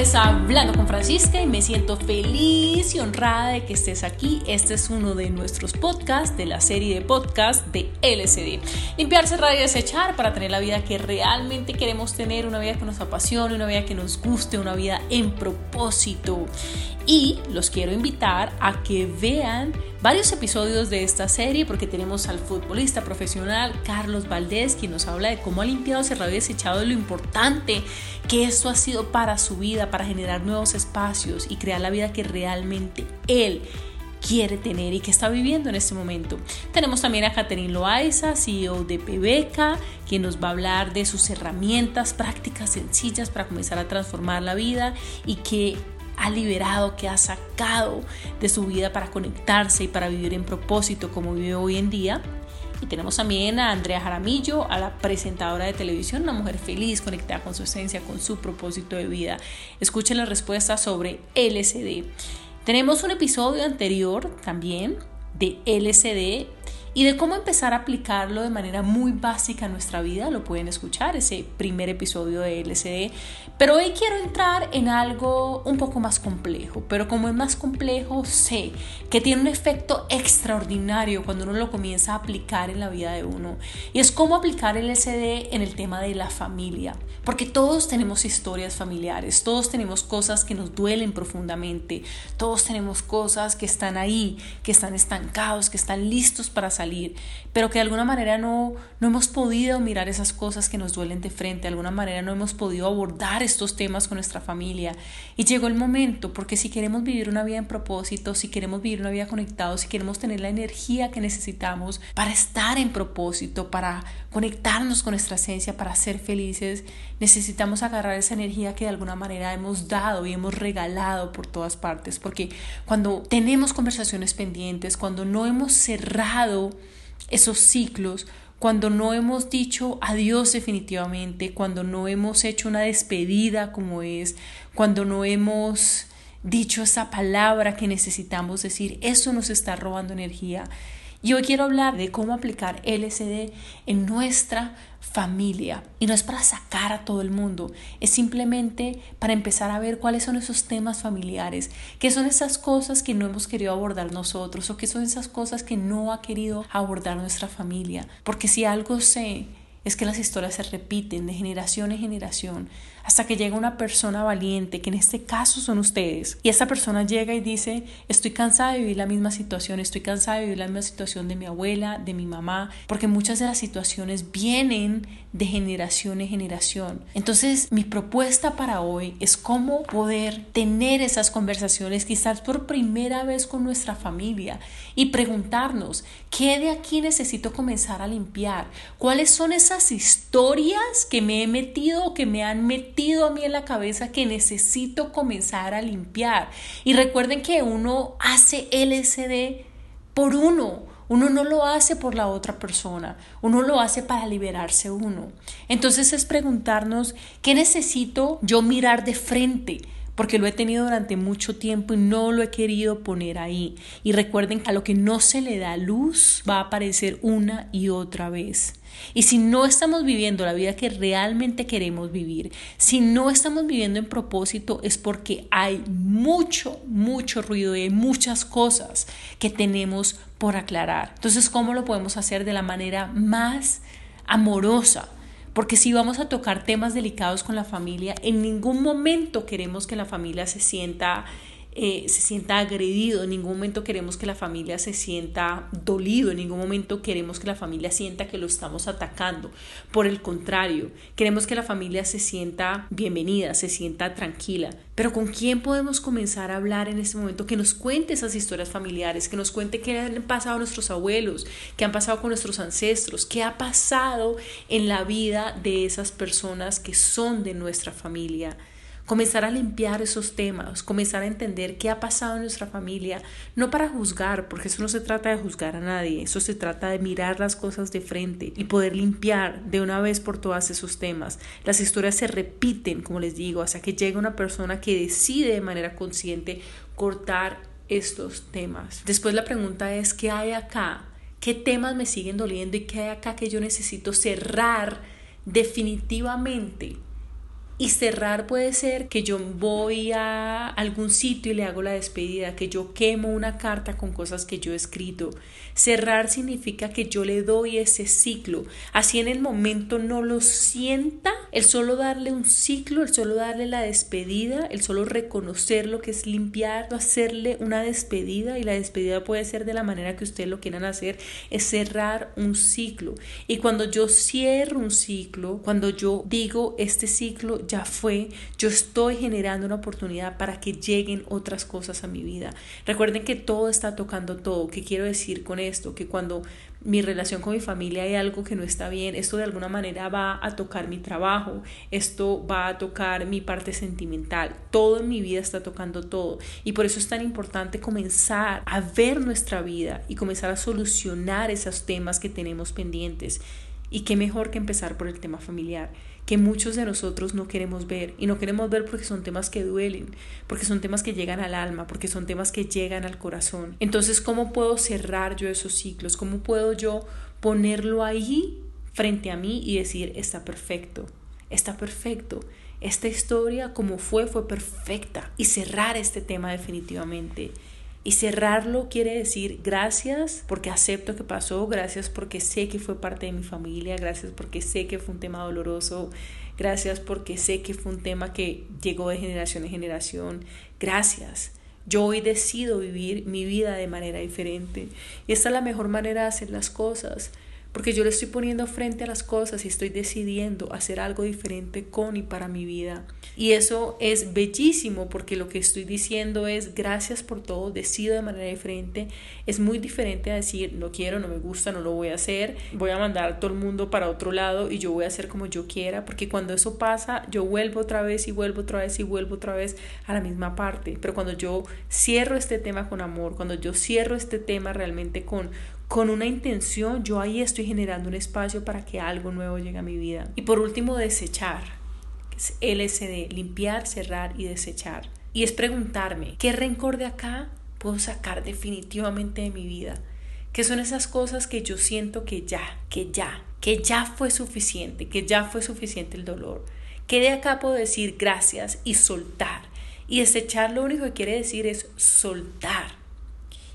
es Hablando con Francisca y me siento feliz y honrada de que estés aquí. Este es uno de nuestros podcasts de la serie de podcasts de LCD. Limpiar, cerrar y desechar para tener la vida que realmente queremos tener, una vida que nos apasione, una vida que nos guste, una vida en propósito. Y los quiero invitar a que vean varios episodios de esta serie porque tenemos al futbolista profesional Carlos Valdés quien nos habla de cómo ha limpiado, cerrado y desechado de lo importante que esto ha sido para su vida, para generar nuevos espacios y crear la vida que realmente él quiere tener y que está viviendo en este momento. Tenemos también a Catherine Loaiza, CEO de Pebeca, quien nos va a hablar de sus herramientas prácticas sencillas para comenzar a transformar la vida y que ha liberado, que ha sacado de su vida para conectarse y para vivir en propósito como vive hoy en día. Y tenemos también a Andrea Jaramillo, a la presentadora de televisión, una mujer feliz, conectada con su esencia, con su propósito de vida. Escuchen la respuesta sobre LSD. Tenemos un episodio anterior también de LSD y de cómo empezar a aplicarlo de manera muy básica en nuestra vida. Lo pueden escuchar, ese primer episodio de LCD. Pero hoy quiero entrar en algo un poco más complejo. Pero como es más complejo, sé que tiene un efecto extraordinario cuando uno lo comienza a aplicar en la vida de uno. Y es cómo aplicar el LCD en el tema de la familia. Porque todos tenemos historias familiares, todos tenemos cosas que nos duelen profundamente, todos tenemos cosas que están ahí, que están estancados, que están listos para salir, pero que de alguna manera no, no hemos podido mirar esas cosas que nos duelen de frente, de alguna manera no hemos podido abordar estos temas con nuestra familia. Y llegó el momento, porque si queremos vivir una vida en propósito, si queremos vivir una vida conectados, si queremos tener la energía que necesitamos para estar en propósito, para conectarnos con nuestra esencia, para ser felices, necesitamos agarrar esa energía que de alguna manera hemos dado y hemos regalado por todas partes, porque cuando tenemos conversaciones pendientes, cuando no hemos cerrado esos ciclos, cuando no hemos dicho adiós definitivamente, cuando no hemos hecho una despedida como es, cuando no hemos dicho esa palabra que necesitamos decir, eso nos está robando energía. Y hoy quiero hablar de cómo aplicar LSD en nuestra familia. Y no es para sacar a todo el mundo, es simplemente para empezar a ver cuáles son esos temas familiares, qué son esas cosas que no hemos querido abordar nosotros o qué son esas cosas que no ha querido abordar nuestra familia. Porque si algo sé es que las historias se repiten de generación en generación hasta que llega una persona valiente, que en este caso son ustedes, y esta persona llega y dice, estoy cansada de vivir la misma situación, estoy cansada de vivir la misma situación de mi abuela, de mi mamá, porque muchas de las situaciones vienen de generación en generación. Entonces, mi propuesta para hoy es cómo poder tener esas conversaciones quizás por primera vez con nuestra familia y preguntarnos, ¿qué de aquí necesito comenzar a limpiar? ¿Cuáles son esas esas historias que me he metido o que me han metido a mí en la cabeza que necesito comenzar a limpiar. Y recuerden que uno hace LSD por uno. Uno no lo hace por la otra persona, uno lo hace para liberarse uno. Entonces es preguntarnos, ¿qué necesito yo mirar de frente? Porque lo he tenido durante mucho tiempo y no lo he querido poner ahí. Y recuerden que a lo que no se le da luz va a aparecer una y otra vez. Y si no estamos viviendo la vida que realmente queremos vivir, si no estamos viviendo en propósito, es porque hay mucho, mucho ruido y hay muchas cosas que tenemos por aclarar. Entonces, ¿cómo lo podemos hacer de la manera más amorosa? Porque si vamos a tocar temas delicados con la familia, en ningún momento queremos que la familia se sienta eh, se sienta agredido, en ningún momento queremos que la familia se sienta dolido, en ningún momento queremos que la familia sienta que lo estamos atacando. Por el contrario, queremos que la familia se sienta bienvenida, se sienta tranquila. Pero ¿con quién podemos comenzar a hablar en este momento? Que nos cuente esas historias familiares, que nos cuente qué han pasado nuestros abuelos, qué han pasado con nuestros ancestros, qué ha pasado en la vida de esas personas que son de nuestra familia comenzar a limpiar esos temas, comenzar a entender qué ha pasado en nuestra familia, no para juzgar, porque eso no se trata de juzgar a nadie, eso se trata de mirar las cosas de frente y poder limpiar de una vez por todas esos temas. Las historias se repiten, como les digo, hasta que llega una persona que decide de manera consciente cortar estos temas. Después la pregunta es, ¿qué hay acá? ¿Qué temas me siguen doliendo y qué hay acá que yo necesito cerrar definitivamente? Y cerrar puede ser que yo voy a algún sitio y le hago la despedida, que yo quemo una carta con cosas que yo he escrito. Cerrar significa que yo le doy ese ciclo. Así en el momento no lo sienta, el solo darle un ciclo, el solo darle la despedida, el solo reconocer lo que es limpiar, hacerle una despedida y la despedida puede ser de la manera que ustedes lo quieran hacer, es cerrar un ciclo. Y cuando yo cierro un ciclo, cuando yo digo este ciclo ya fue, yo estoy generando una oportunidad para que lleguen otras cosas a mi vida. Recuerden que todo está tocando todo. ¿Qué quiero decir con esto? Que cuando mi relación con mi familia hay algo que no está bien, esto de alguna manera va a tocar mi trabajo, esto va a tocar mi parte sentimental, todo en mi vida está tocando todo y por eso es tan importante comenzar a ver nuestra vida y comenzar a solucionar esos temas que tenemos pendientes. Y qué mejor que empezar por el tema familiar que muchos de nosotros no queremos ver. Y no queremos ver porque son temas que duelen, porque son temas que llegan al alma, porque son temas que llegan al corazón. Entonces, ¿cómo puedo cerrar yo esos ciclos? ¿Cómo puedo yo ponerlo ahí frente a mí y decir, está perfecto, está perfecto? Esta historia como fue, fue perfecta. Y cerrar este tema definitivamente. Y cerrarlo quiere decir gracias porque acepto que pasó, gracias porque sé que fue parte de mi familia, gracias porque sé que fue un tema doloroso, gracias porque sé que fue un tema que llegó de generación en generación, gracias. Yo hoy decido vivir mi vida de manera diferente. Y esta es la mejor manera de hacer las cosas porque yo le estoy poniendo frente a las cosas y estoy decidiendo hacer algo diferente con y para mi vida. Y eso es bellísimo porque lo que estoy diciendo es gracias por todo, decido de manera diferente. Es muy diferente a decir no quiero, no me gusta, no lo voy a hacer, voy a mandar a todo el mundo para otro lado y yo voy a hacer como yo quiera, porque cuando eso pasa yo vuelvo otra vez y vuelvo otra vez y vuelvo otra vez a la misma parte. Pero cuando yo cierro este tema con amor, cuando yo cierro este tema realmente con, con una intención, yo ahí estoy generando un espacio para que algo nuevo llegue a mi vida. Y por último, desechar, que es LSD, limpiar, cerrar y desechar. Y es preguntarme, ¿qué rencor de acá puedo sacar definitivamente de mi vida? ¿Qué son esas cosas que yo siento que ya, que ya, que ya fue suficiente, que ya fue suficiente el dolor? ¿Qué de acá puedo decir gracias y soltar? Y desechar lo único que quiere decir es soltar.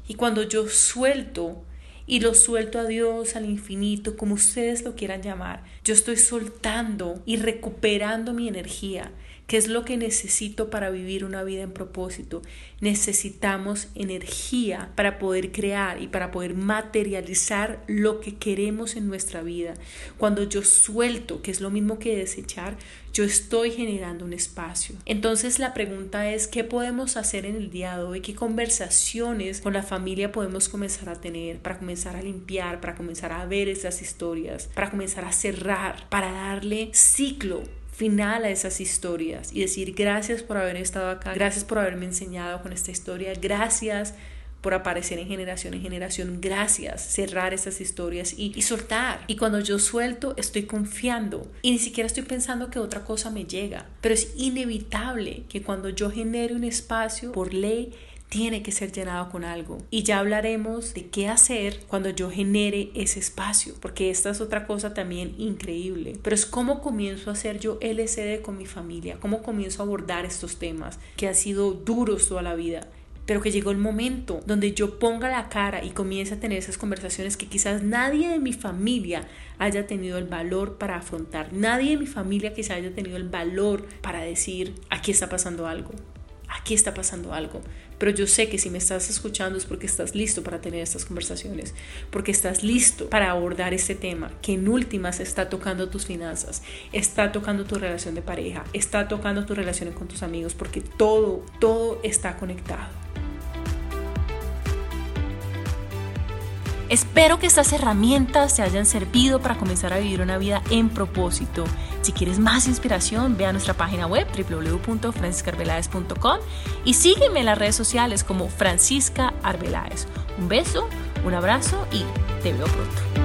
Y cuando yo suelto, y lo suelto a Dios, al infinito, como ustedes lo quieran llamar. Yo estoy soltando y recuperando mi energía, que es lo que necesito para vivir una vida en propósito. Necesitamos energía para poder crear y para poder materializar lo que queremos en nuestra vida. Cuando yo suelto, que es lo mismo que desechar, yo estoy generando un espacio. Entonces la pregunta es, ¿qué podemos hacer en el día de hoy? ¿Qué conversaciones con la familia podemos comenzar a tener para comenzar a limpiar, para comenzar a ver esas historias, para comenzar a cerrar, para darle ciclo final a esas historias y decir gracias por haber estado acá, gracias por haberme enseñado con esta historia, gracias por aparecer en generación en generación. Gracias, cerrar esas historias y, y, soltar. Y cuando yo suelto, estoy confiando y ni siquiera estoy pensando que otra cosa me llega. Pero es inevitable que cuando yo genere un espacio por ley, tiene que ser llenado con algo. Y ya hablaremos de qué hacer cuando yo genere ese espacio, porque esta es otra cosa también increíble. Pero es cómo comienzo a hacer yo LCD con mi familia, cómo comienzo a abordar estos temas que han sido duros toda la vida pero que llegó el momento donde yo ponga la cara y comience a tener esas conversaciones que quizás nadie de mi familia haya tenido el valor para afrontar, nadie de mi familia quizás haya tenido el valor para decir, aquí está pasando algo, aquí está pasando algo. Pero yo sé que si me estás escuchando es porque estás listo para tener estas conversaciones, porque estás listo para abordar este tema que en últimas está tocando tus finanzas, está tocando tu relación de pareja, está tocando tus relaciones con tus amigos, porque todo, todo está conectado. Espero que estas herramientas te hayan servido para comenzar a vivir una vida en propósito. Si quieres más inspiración, ve a nuestra página web www.franciscarvelaes.com y sígueme en las redes sociales como Francisca Arbeláez. Un beso, un abrazo y te veo pronto.